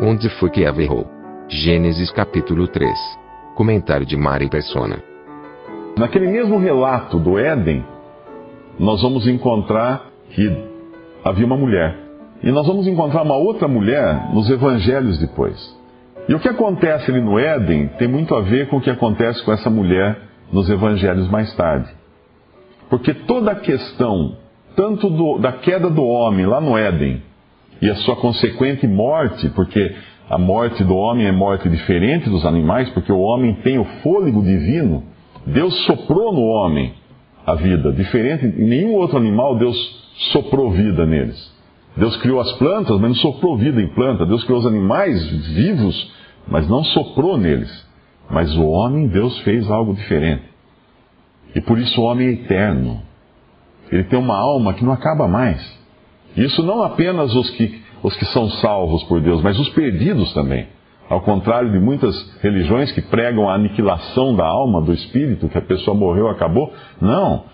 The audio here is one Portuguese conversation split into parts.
Onde foi que Eva errou? Gênesis capítulo 3. Comentário de Mari Persona. Naquele mesmo relato do Éden, nós vamos encontrar que havia uma mulher. E nós vamos encontrar uma outra mulher nos evangelhos depois. E o que acontece ali no Éden tem muito a ver com o que acontece com essa mulher nos evangelhos mais tarde. Porque toda a questão, tanto do, da queda do homem lá no Éden, e a sua consequente morte, porque a morte do homem é morte diferente dos animais, porque o homem tem o fôlego divino, Deus soprou no homem a vida, diferente, em nenhum outro animal Deus soprou vida neles. Deus criou as plantas, mas não soprou vida em planta. Deus criou os animais vivos, mas não soprou neles. Mas o homem, Deus fez algo diferente. E por isso o homem é eterno. Ele tem uma alma que não acaba mais. Isso não apenas os que, os que são salvos por Deus, mas os perdidos também. Ao contrário de muitas religiões que pregam a aniquilação da alma, do espírito, que a pessoa morreu, acabou. Não.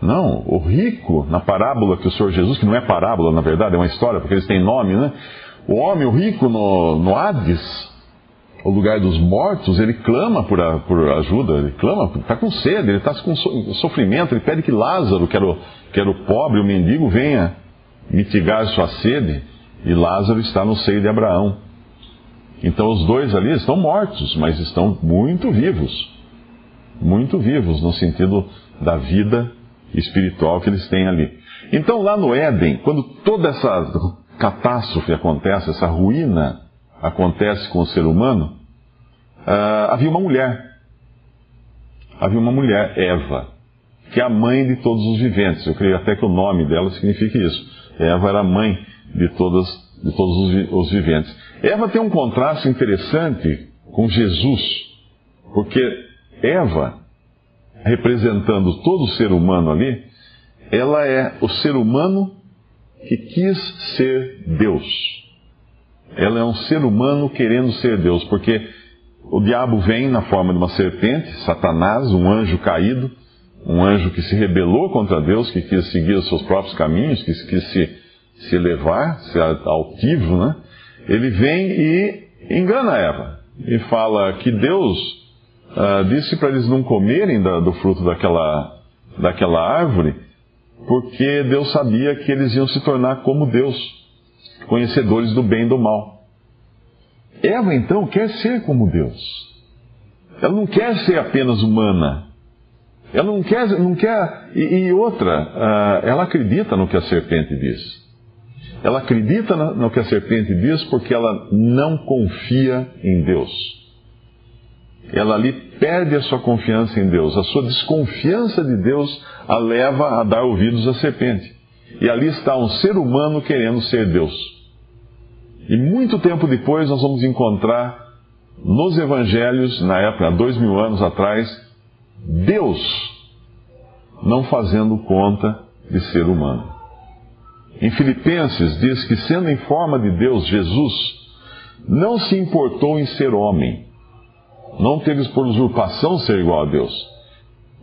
Não, o rico, na parábola que o Senhor Jesus, que não é parábola, na verdade, é uma história, porque eles têm nome, né? O homem, o rico no, no Hades, o lugar dos mortos, ele clama por, a, por ajuda, ele clama, está com sede, ele está com sofrimento, ele pede que Lázaro, que era, o, que era o pobre, o mendigo, venha mitigar sua sede, e Lázaro está no seio de Abraão. Então os dois ali estão mortos, mas estão muito vivos. Muito vivos, no sentido da vida espiritual que eles têm ali. Então, lá no Éden, quando toda essa catástrofe acontece, essa ruína acontece com o ser humano, uh, havia uma mulher. Havia uma mulher, Eva, que é a mãe de todos os viventes. Eu creio até que o nome dela significa isso. Eva era mãe de, todas, de todos os, os viventes. Eva tem um contraste interessante com Jesus, porque Eva representando todo o ser humano ali, ela é o ser humano que quis ser Deus. Ela é um ser humano querendo ser Deus, porque o diabo vem na forma de uma serpente, Satanás, um anjo caído, um anjo que se rebelou contra Deus, que quis seguir os seus próprios caminhos, que quis se, se elevar, ser altivo, né? Ele vem e engana Eva e fala que Deus uh, disse para eles não comerem da, do fruto daquela, daquela árvore, porque Deus sabia que eles iam se tornar como Deus, conhecedores do bem e do mal. Eva, então, quer ser como Deus. Ela não quer ser apenas humana. Ela não quer. Não quer e, e outra, uh, ela acredita no que a serpente diz. Ela acredita no que a serpente diz porque ela não confia em Deus ela ali perde a sua confiança em Deus. A sua desconfiança de Deus a leva a dar ouvidos à serpente. E ali está um ser humano querendo ser Deus. E muito tempo depois nós vamos encontrar nos evangelhos, na época, há dois mil anos atrás, Deus não fazendo conta de ser humano. Em Filipenses diz que, sendo em forma de Deus, Jesus não se importou em ser homem não teve por usurpação ser igual a Deus.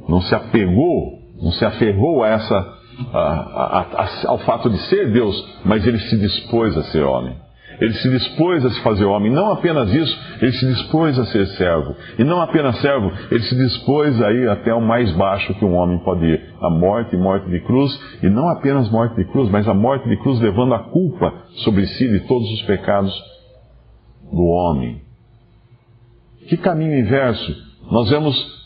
Não se apegou, não se aferrou a essa, a, a, ao fato de ser Deus, mas ele se dispôs a ser homem. Ele se dispôs a se fazer homem. Não apenas isso, ele se dispôs a ser servo. E não apenas servo, ele se dispôs a ir até o mais baixo que um homem pode ir. A morte, morte de cruz. E não apenas morte de cruz, mas a morte de cruz levando a culpa sobre si de todos os pecados do homem. Que caminho inverso. Nós vemos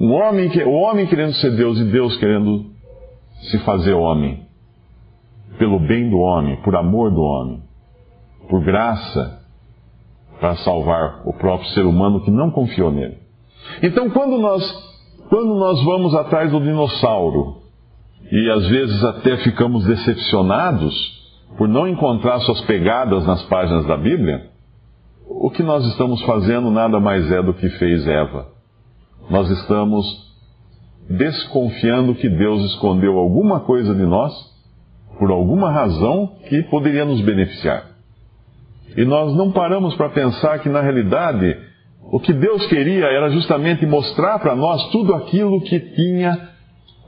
um homem, o homem querendo ser Deus e Deus querendo se fazer homem. Pelo bem do homem, por amor do homem, por graça, para salvar o próprio ser humano que não confiou nele. Então, quando nós, quando nós vamos atrás do dinossauro, e às vezes até ficamos decepcionados, por não encontrar suas pegadas nas páginas da Bíblia, o que nós estamos fazendo nada mais é do que fez Eva. Nós estamos desconfiando que Deus escondeu alguma coisa de nós, por alguma razão que poderia nos beneficiar. E nós não paramos para pensar que, na realidade, o que Deus queria era justamente mostrar para nós tudo aquilo que tinha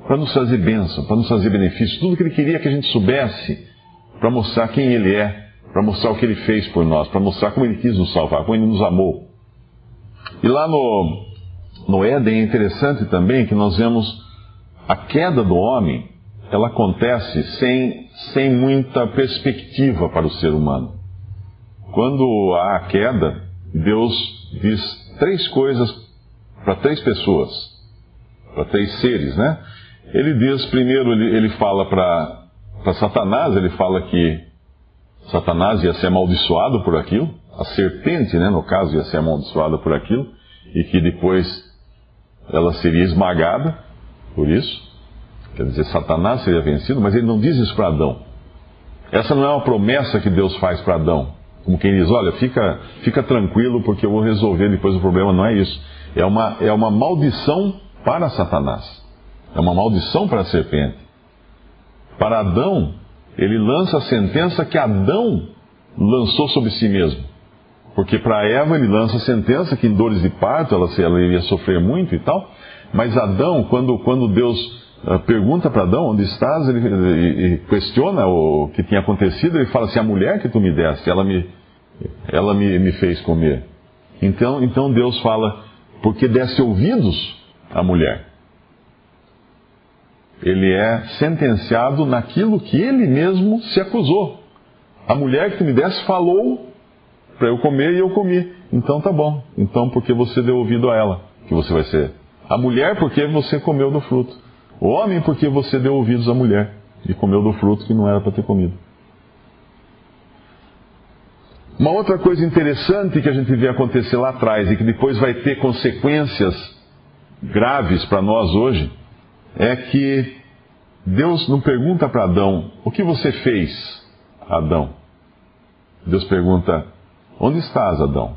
para nos trazer bênção, para nos trazer benefício, tudo que Ele queria que a gente soubesse, para mostrar quem Ele é, para mostrar o que Ele fez por nós, para mostrar como Ele quis nos salvar, como Ele nos amou. E lá no, no Éden é interessante também que nós vemos a queda do homem, ela acontece sem, sem muita perspectiva para o ser humano. Quando há a queda, Deus diz três coisas para três pessoas, para três seres, né? Ele diz, primeiro, ele, ele fala para Satanás, ele fala que Satanás ia ser amaldiçoado por aquilo, a serpente, né, no caso, ia ser amaldiçoada por aquilo, e que depois ela seria esmagada por isso. Quer dizer, Satanás seria vencido, mas ele não diz isso para Adão. Essa não é uma promessa que Deus faz para Adão. Como quem diz, olha, fica, fica tranquilo porque eu vou resolver depois o problema. Não é isso. É uma, é uma maldição para Satanás. É uma maldição para a serpente. Para Adão, ele lança a sentença que Adão lançou sobre si mesmo. Porque para Eva ele lança a sentença que em dores de parto ela, ela iria sofrer muito e tal. Mas Adão, quando, quando Deus pergunta para Adão onde estás, ele, ele, questiona o que tinha acontecido, ele fala assim, a mulher que tu me deste, ela me, ela me, me fez comer. Então, então Deus fala, porque deste ouvidos à mulher ele é sentenciado naquilo que ele mesmo se acusou. A mulher que tu me desse falou para eu comer e eu comi. Então tá bom. Então porque você deu ouvido a ela que você vai ser. A mulher porque você comeu do fruto. O homem porque você deu ouvidos à mulher e comeu do fruto que não era para ter comido. Uma outra coisa interessante que a gente vê acontecer lá atrás e que depois vai ter consequências graves para nós hoje é que Deus não pergunta para Adão: O que você fez, Adão? Deus pergunta: Onde estás, Adão?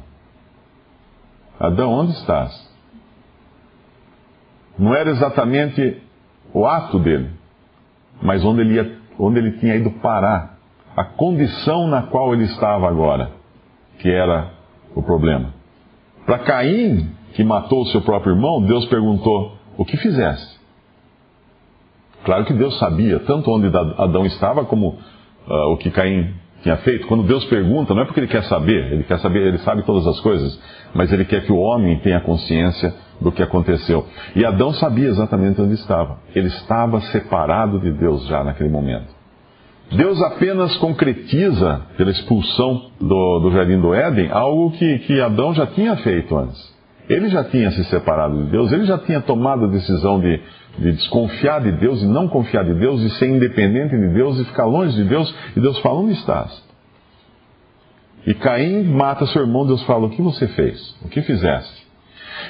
Adão, onde estás? Não era exatamente o ato dele, mas onde ele, ia, onde ele tinha ido parar, a condição na qual ele estava agora, que era o problema. Para Caim, que matou o seu próprio irmão, Deus perguntou: O que fizeste? Claro que Deus sabia tanto onde Adão estava como uh, o que Caim tinha feito. Quando Deus pergunta, não é porque ele quer saber, ele quer saber, ele sabe todas as coisas, mas ele quer que o homem tenha consciência do que aconteceu. E Adão sabia exatamente onde estava. Ele estava separado de Deus já naquele momento. Deus apenas concretiza, pela expulsão do, do jardim do Éden, algo que, que Adão já tinha feito antes. Ele já tinha se separado de Deus, ele já tinha tomado a decisão de, de desconfiar de Deus e não confiar de Deus e ser independente de Deus e ficar longe de Deus. E Deus fala: Onde estás? E Caim mata seu irmão. Deus fala: O que você fez? O que fizeste?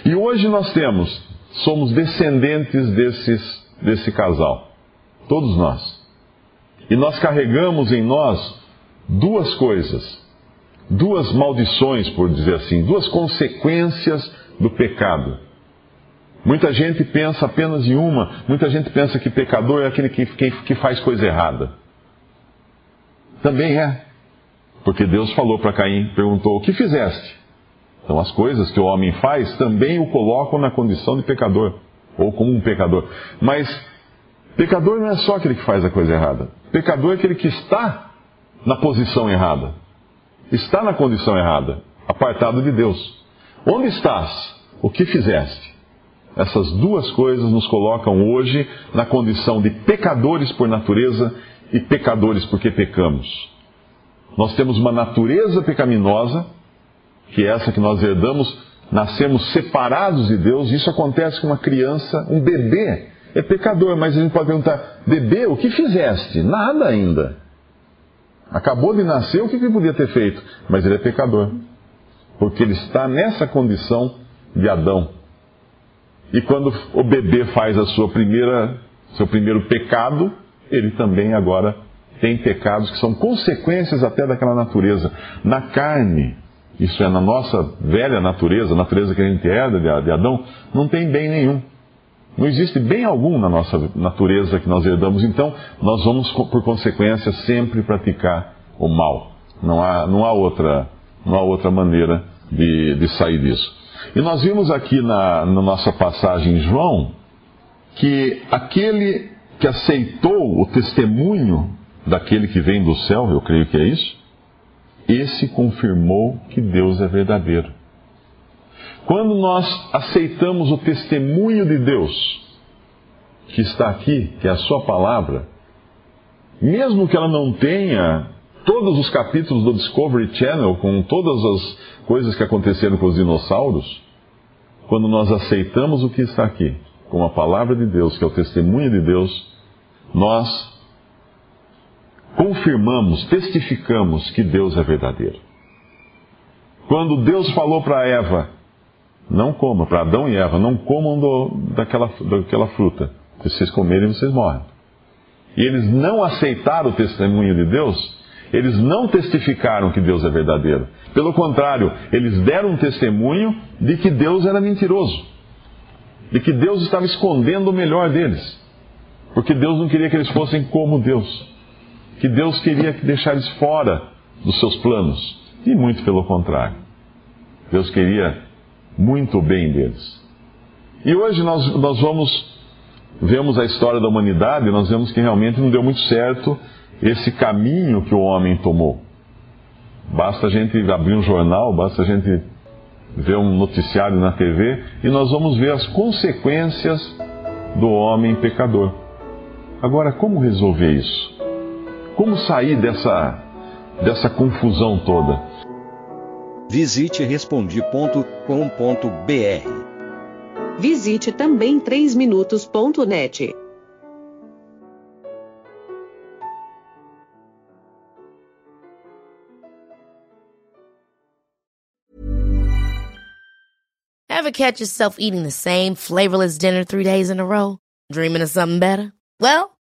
E hoje nós temos, somos descendentes desses, desse casal. Todos nós. E nós carregamos em nós duas coisas. Duas maldições, por dizer assim, duas consequências do pecado. Muita gente pensa apenas em uma, muita gente pensa que pecador é aquele que, que, que faz coisa errada. Também é. Porque Deus falou para Caim, perguntou: O que fizeste? Então, as coisas que o homem faz também o colocam na condição de pecador, ou como um pecador. Mas, pecador não é só aquele que faz a coisa errada. Pecador é aquele que está na posição errada, está na condição errada, apartado de Deus. Onde estás? O que fizeste? Essas duas coisas nos colocam hoje na condição de pecadores por natureza e pecadores porque pecamos. Nós temos uma natureza pecaminosa, que é essa que nós herdamos, nascemos separados de Deus, isso acontece com uma criança, um bebê. É pecador, mas a gente pode perguntar: bebê, o que fizeste? Nada ainda. Acabou de nascer, o que ele podia ter feito? Mas ele é pecador porque ele está nessa condição de Adão. E quando o bebê faz a sua primeira, seu primeiro pecado, ele também agora tem pecados que são consequências até daquela natureza. Na carne, isso é, na nossa velha natureza, natureza que a gente herda de Adão, não tem bem nenhum. Não existe bem algum na nossa natureza que nós herdamos, então nós vamos, por consequência, sempre praticar o mal. Não há, não há, outra, não há outra maneira de, de sair disso. E nós vimos aqui na, na nossa passagem em João que aquele que aceitou o testemunho daquele que vem do céu, eu creio que é isso, esse confirmou que Deus é verdadeiro. Quando nós aceitamos o testemunho de Deus, que está aqui, que é a Sua palavra, mesmo que ela não tenha todos os capítulos do Discovery Channel, com todas as coisas que aconteceram com os dinossauros, quando nós aceitamos o que está aqui, com a palavra de Deus, que é o testemunho de Deus, nós confirmamos, testificamos que Deus é verdadeiro. Quando Deus falou para Eva, não coma, para Adão e Eva, não comam do, daquela, daquela fruta. Se vocês comerem, vocês morrem. E eles não aceitaram o testemunho de Deus, eles não testificaram que Deus é verdadeiro. Pelo contrário, eles deram um testemunho de que Deus era mentiroso. De que Deus estava escondendo o melhor deles. Porque Deus não queria que eles fossem como Deus. Que Deus queria deixar eles fora dos seus planos. E muito pelo contrário. Deus queria muito bem deles. E hoje nós, nós vamos, vemos a história da humanidade e nós vemos que realmente não deu muito certo esse caminho que o homem tomou. Basta a gente abrir um jornal, basta a gente ver um noticiário na TV e nós vamos ver as consequências do homem pecador. Agora, como resolver isso? Como sair dessa, dessa confusão toda? Visite respondi.com.br. Visite também 3minutos.net. Ever catch yourself eating the same flavorless dinner three days in a row? Dreaming of something better? Well,